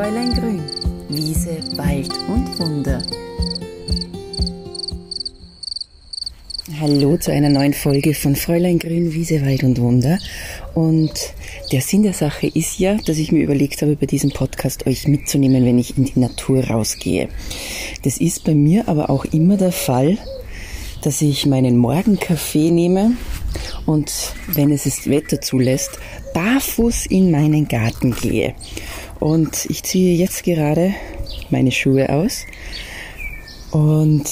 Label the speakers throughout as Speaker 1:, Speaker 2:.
Speaker 1: Fräulein Grün, Wiese, Wald und Wunder. Hallo zu einer neuen Folge von Fräulein Grün, Wiese, Wald und Wunder. Und der Sinn der Sache ist ja, dass ich mir überlegt habe, bei diesem Podcast euch mitzunehmen, wenn ich in die Natur rausgehe. Das ist bei mir aber auch immer der Fall, dass ich meinen Morgenkaffee nehme und, wenn es das Wetter zulässt, barfuß in meinen Garten gehe. Und ich ziehe jetzt gerade meine Schuhe aus und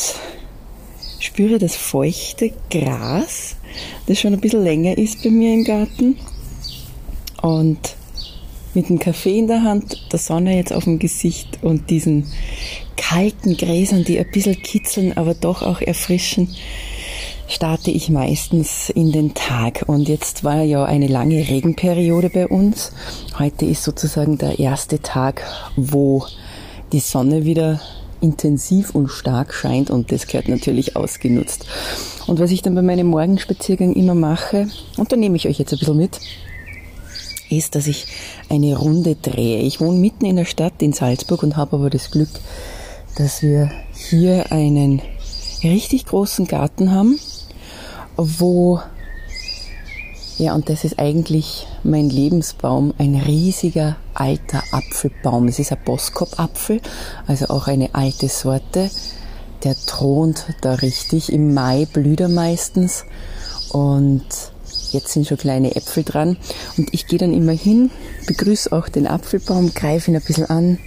Speaker 1: spüre das feuchte Gras, das schon ein bisschen länger ist bei mir im Garten. Und mit dem Kaffee in der Hand, der Sonne jetzt auf dem Gesicht und diesen kalten Gräsern, die ein bisschen kitzeln, aber doch auch erfrischen, starte ich meistens in den Tag. Und jetzt war ja eine lange Regenperiode bei uns. Heute ist sozusagen der erste Tag, wo die Sonne wieder intensiv und stark scheint und das gehört natürlich ausgenutzt. Und was ich dann bei meinem Morgenspaziergang immer mache, und da nehme ich euch jetzt ein bisschen mit, ist, dass ich eine Runde drehe. Ich wohne mitten in der Stadt in Salzburg und habe aber das Glück, dass wir hier einen richtig großen Garten haben, wo, ja, und das ist eigentlich mein Lebensbaum, ein riesiger alter Apfelbaum. Es ist ein Boskop-Apfel, also auch eine alte Sorte. Der thront da richtig. Im Mai blüht er meistens und jetzt sind schon kleine Äpfel dran. Und ich gehe dann immer hin, begrüße auch den Apfelbaum, greife ihn ein bisschen an,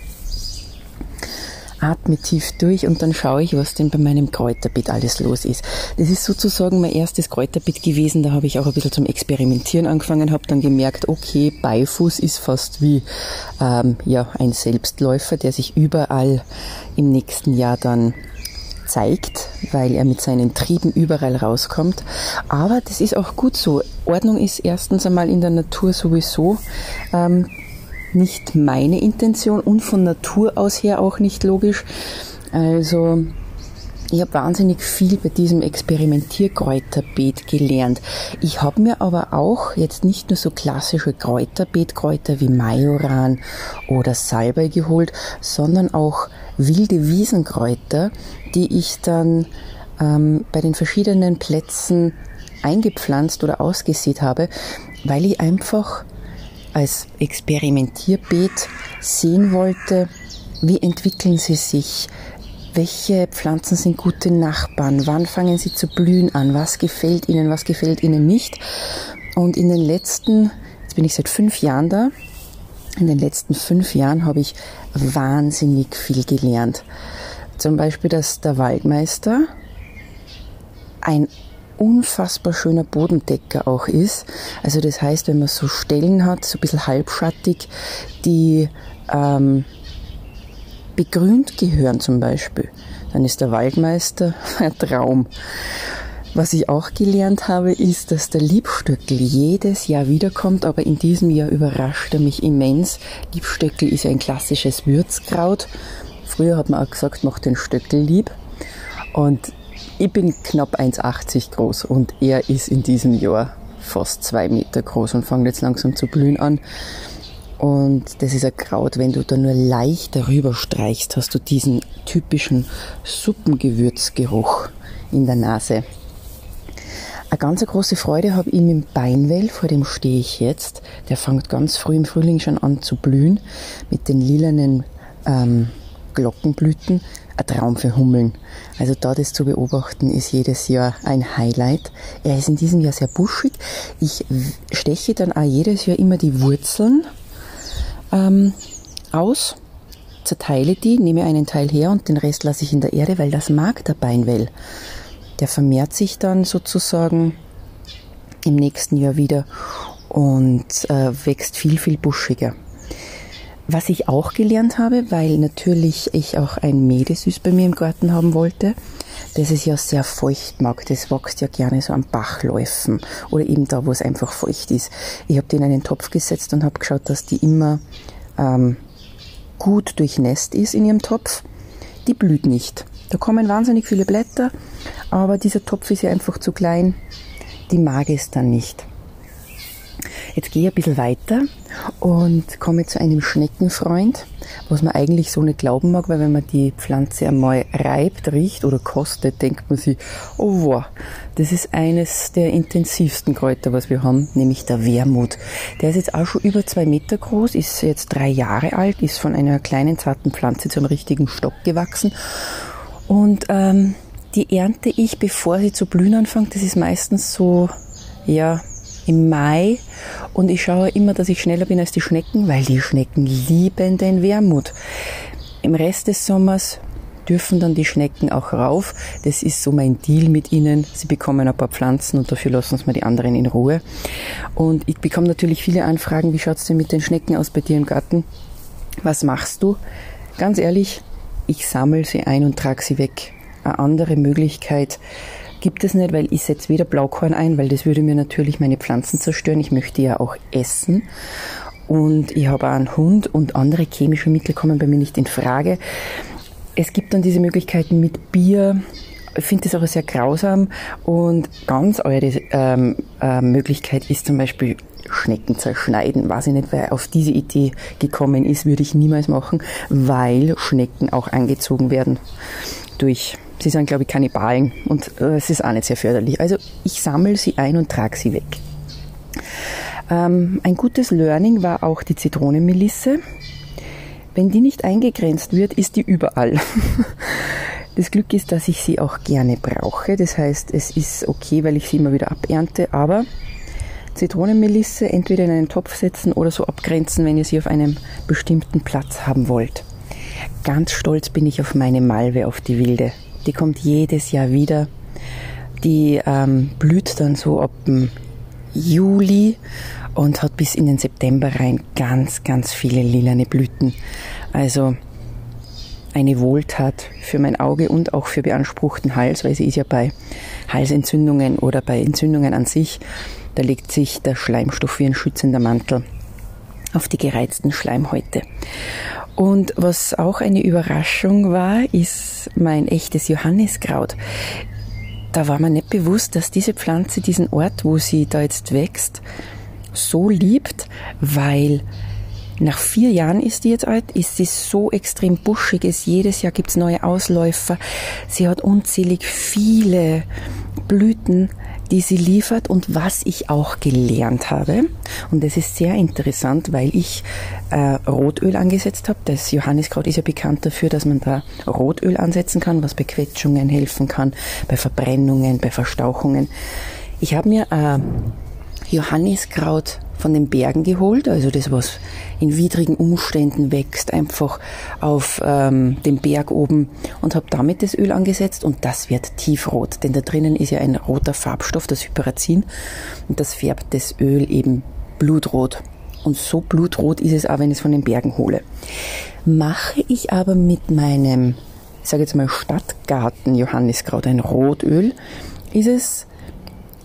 Speaker 1: atme tief durch und dann schaue ich, was denn bei meinem Kräuterbeet alles los ist. Das ist sozusagen mein erstes Kräuterbeet gewesen. Da habe ich auch ein bisschen zum Experimentieren angefangen, habe dann gemerkt, okay, Beifuß ist fast wie ähm, ja, ein Selbstläufer, der sich überall im nächsten Jahr dann zeigt, weil er mit seinen Trieben überall rauskommt. Aber das ist auch gut so. Ordnung ist erstens einmal in der Natur sowieso ähm, nicht meine Intention und von Natur aus her auch nicht logisch. Also ich habe wahnsinnig viel bei diesem Experimentierkräuterbeet gelernt. Ich habe mir aber auch jetzt nicht nur so klassische Kräuterbeetkräuter wie Majoran oder Salbei geholt, sondern auch wilde Wiesenkräuter, die ich dann ähm, bei den verschiedenen Plätzen eingepflanzt oder ausgesät habe, weil ich einfach als Experimentierbeet sehen wollte, wie entwickeln sie sich, welche Pflanzen sind gute Nachbarn, wann fangen sie zu blühen an, was gefällt ihnen, was gefällt ihnen nicht. Und in den letzten, jetzt bin ich seit fünf Jahren da, in den letzten fünf Jahren habe ich wahnsinnig viel gelernt. Zum Beispiel, dass der Waldmeister ein unfassbar schöner Bodendecker auch ist. Also das heißt, wenn man so Stellen hat, so ein bisschen halbschattig, die ähm, begrünt gehören zum Beispiel, dann ist der Waldmeister ein Traum. Was ich auch gelernt habe, ist, dass der Liebstöckel jedes Jahr wiederkommt, aber in diesem Jahr überrascht er mich immens. Liebstöckel ist ein klassisches Würzkraut. Früher hat man auch gesagt, macht den Stöckel lieb. Und ich bin knapp 1,80 groß und er ist in diesem Jahr fast zwei Meter groß und fängt jetzt langsam zu blühen an. Und das ist ein Kraut, wenn du da nur leicht darüber streichst, hast du diesen typischen Suppengewürzgeruch in der Nase. Eine ganz große Freude habe ich im Beinwell, vor dem stehe ich jetzt. Der fängt ganz früh im Frühling schon an zu blühen mit den lilanen ähm, Glockenblüten ein Traum für Hummeln. Also da das zu beobachten ist jedes Jahr ein Highlight. Er ist in diesem Jahr sehr buschig. Ich steche dann auch jedes Jahr immer die Wurzeln ähm, aus, zerteile die, nehme einen Teil her und den Rest lasse ich in der Erde, weil das mag der Beinwell. Der vermehrt sich dann sozusagen im nächsten Jahr wieder und äh, wächst viel, viel buschiger. Was ich auch gelernt habe, weil natürlich ich auch ein Medesüß bei mir im Garten haben wollte, das es ja sehr feucht mag. Das wächst ja gerne so am Bachläufen oder eben da, wo es einfach feucht ist. Ich habe die in einen Topf gesetzt und habe geschaut, dass die immer ähm, gut durchnässt ist in ihrem Topf. Die blüht nicht. Da kommen wahnsinnig viele Blätter, aber dieser Topf ist ja einfach zu klein. Die mag es dann nicht. Jetzt gehe ich ein bisschen weiter und komme zu einem Schneckenfreund, was man eigentlich so nicht glauben mag, weil wenn man die Pflanze einmal reibt, riecht oder kostet, denkt man sich, oh wow, das ist eines der intensivsten Kräuter, was wir haben, nämlich der Wermut. Der ist jetzt auch schon über zwei Meter groß, ist jetzt drei Jahre alt, ist von einer kleinen zarten Pflanze zu einem richtigen Stock gewachsen und ähm, die ernte ich, bevor sie zu blühen anfängt. Das ist meistens so, ja, im Mai und ich schaue immer, dass ich schneller bin als die Schnecken, weil die Schnecken lieben den Wermut. Im Rest des Sommers dürfen dann die Schnecken auch rauf. Das ist so mein Deal mit ihnen. Sie bekommen ein paar Pflanzen und dafür lassen uns mal die anderen in Ruhe. Und ich bekomme natürlich viele Anfragen, wie schaut's denn mit den Schnecken aus bei dir im Garten? Was machst du? Ganz ehrlich, ich sammle sie ein und trage sie weg. Eine andere Möglichkeit gibt es nicht, weil ich setze weder Blaukorn ein, weil das würde mir natürlich meine Pflanzen zerstören. Ich möchte ja auch essen. Und ich habe auch einen Hund und andere chemische Mittel kommen bei mir nicht in Frage. Es gibt dann diese Möglichkeiten mit Bier. Ich finde das auch sehr grausam. Und ganz eure ähm, äh, Möglichkeit ist zum Beispiel Schnecken zerschneiden. Weiß ich nicht, wer auf diese Idee gekommen ist, würde ich niemals machen, weil Schnecken auch angezogen werden durch Sie sind, glaube ich, Kannibalen und äh, es ist auch nicht sehr förderlich. Also ich sammle sie ein und trage sie weg. Ähm, ein gutes Learning war auch die Zitronenmelisse. Wenn die nicht eingegrenzt wird, ist die überall. Das Glück ist, dass ich sie auch gerne brauche. Das heißt, es ist okay, weil ich sie immer wieder abernte, aber Zitronenmelisse entweder in einen Topf setzen oder so abgrenzen, wenn ihr sie auf einem bestimmten Platz haben wollt. Ganz stolz bin ich auf meine Malve, auf die wilde. Die kommt jedes Jahr wieder. Die ähm, blüht dann so ab dem Juli und hat bis in den September rein ganz, ganz viele lilane Blüten. Also eine Wohltat für mein Auge und auch für beanspruchten Hals, weil sie ist ja bei Halsentzündungen oder bei Entzündungen an sich, da legt sich der Schleimstoff wie ein schützender Mantel auf die gereizten Schleimhäute. Und was auch eine Überraschung war, ist mein echtes Johanniskraut. Da war mir nicht bewusst, dass diese Pflanze diesen Ort, wo sie da jetzt wächst, so liebt, weil nach vier Jahren ist die jetzt alt, ist sie so extrem buschig, ist jedes Jahr gibt's neue Ausläufer. Sie hat unzählig viele Blüten die sie liefert und was ich auch gelernt habe. Und das ist sehr interessant, weil ich äh, Rotöl angesetzt habe. Das Johanniskraut ist ja bekannt dafür, dass man da Rotöl ansetzen kann, was bei Quetschungen helfen kann, bei Verbrennungen, bei Verstauchungen. Ich habe mir äh, Johanniskraut von den Bergen geholt, also das, was in widrigen Umständen wächst, einfach auf ähm, dem Berg oben. Und habe damit das Öl angesetzt. Und das wird tiefrot, denn da drinnen ist ja ein roter Farbstoff, das Hyperazin. Und das färbt das Öl eben blutrot. Und so blutrot ist es auch, wenn ich es von den Bergen hole. Mache ich aber mit meinem, ich sage jetzt mal Stadtgarten Johanniskraut ein Rotöl, ist es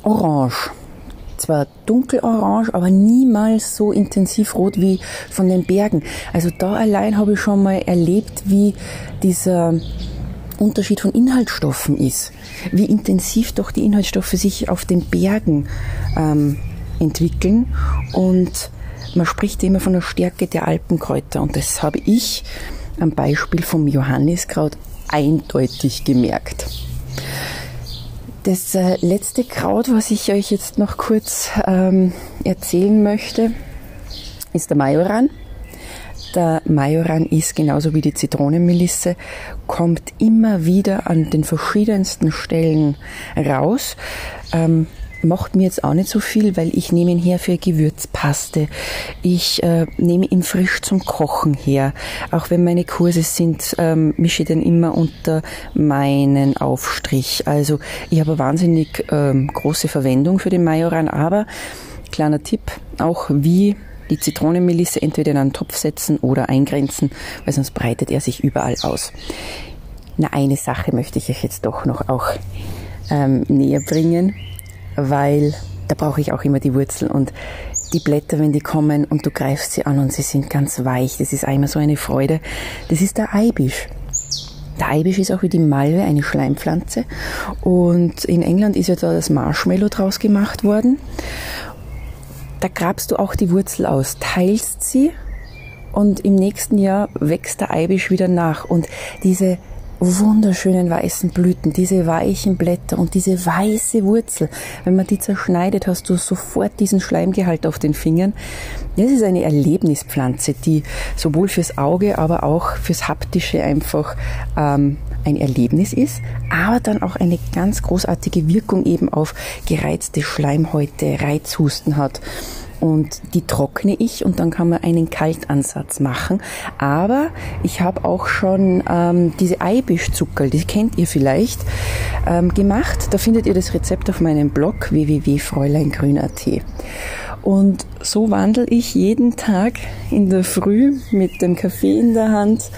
Speaker 1: orange zwar dunkelorange, aber niemals so intensiv rot wie von den Bergen. Also da allein habe ich schon mal erlebt, wie dieser Unterschied von Inhaltsstoffen ist. Wie intensiv doch die Inhaltsstoffe sich auf den Bergen ähm, entwickeln. Und man spricht immer von der Stärke der Alpenkräuter. Und das habe ich am Beispiel vom Johanniskraut eindeutig gemerkt. Das äh, letzte Kraut, was ich euch jetzt noch kurz ähm, erzählen möchte, ist der Majoran. Der Majoran ist genauso wie die Zitronenmelisse, kommt immer wieder an den verschiedensten Stellen raus. Ähm, macht mir jetzt auch nicht so viel, weil ich nehme ihn her für Gewürzpaste. Ich äh, nehme ihn frisch zum Kochen her. Auch wenn meine Kurse sind, ähm, mische ich den immer unter meinen Aufstrich. Also ich habe wahnsinnig ähm, große Verwendung für den Majoran, aber kleiner Tipp, auch wie die Zitronenmelisse entweder in einen Topf setzen oder eingrenzen, weil sonst breitet er sich überall aus. Na, eine Sache möchte ich euch jetzt doch noch auch ähm, näher bringen weil da brauche ich auch immer die Wurzel und die Blätter, wenn die kommen und du greifst sie an und sie sind ganz weich, das ist einmal so eine Freude. Das ist der Eibisch. Der Eibisch ist auch wie die Malve eine Schleimpflanze und in England ist ja da das Marshmallow draus gemacht worden. da grabst du auch die Wurzel aus, teilst sie und im nächsten Jahr wächst der Eibisch wieder nach. Und diese wunderschönen weißen Blüten, diese weichen Blätter und diese weiße Wurzel. Wenn man die zerschneidet, hast du sofort diesen Schleimgehalt auf den Fingern. Das ist eine Erlebnispflanze, die sowohl fürs Auge, aber auch fürs Haptische einfach ähm, ein Erlebnis ist, aber dann auch eine ganz großartige Wirkung eben auf gereizte Schleimhäute, Reizhusten hat und die trockne ich und dann kann man einen Kaltansatz machen. Aber ich habe auch schon ähm, diese Eibischzuckerl, die kennt ihr vielleicht, ähm, gemacht. Da findet ihr das Rezept auf meinem Blog www.fräuleingrün.at. Und so wandle ich jeden Tag in der Früh mit dem Kaffee in der Hand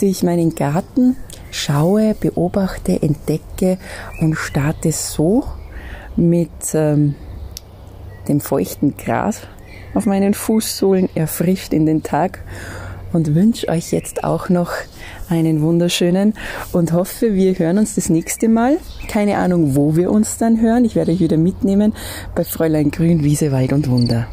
Speaker 1: durch meinen Garten, schaue, beobachte, entdecke und starte so mit ähm, dem feuchten Gras auf meinen Fußsohlen erfrischt in den Tag und wünsche euch jetzt auch noch einen wunderschönen und hoffe, wir hören uns das nächste Mal. Keine Ahnung, wo wir uns dann hören. Ich werde euch wieder mitnehmen bei Fräulein Grün, Wiese, Wald und Wunder.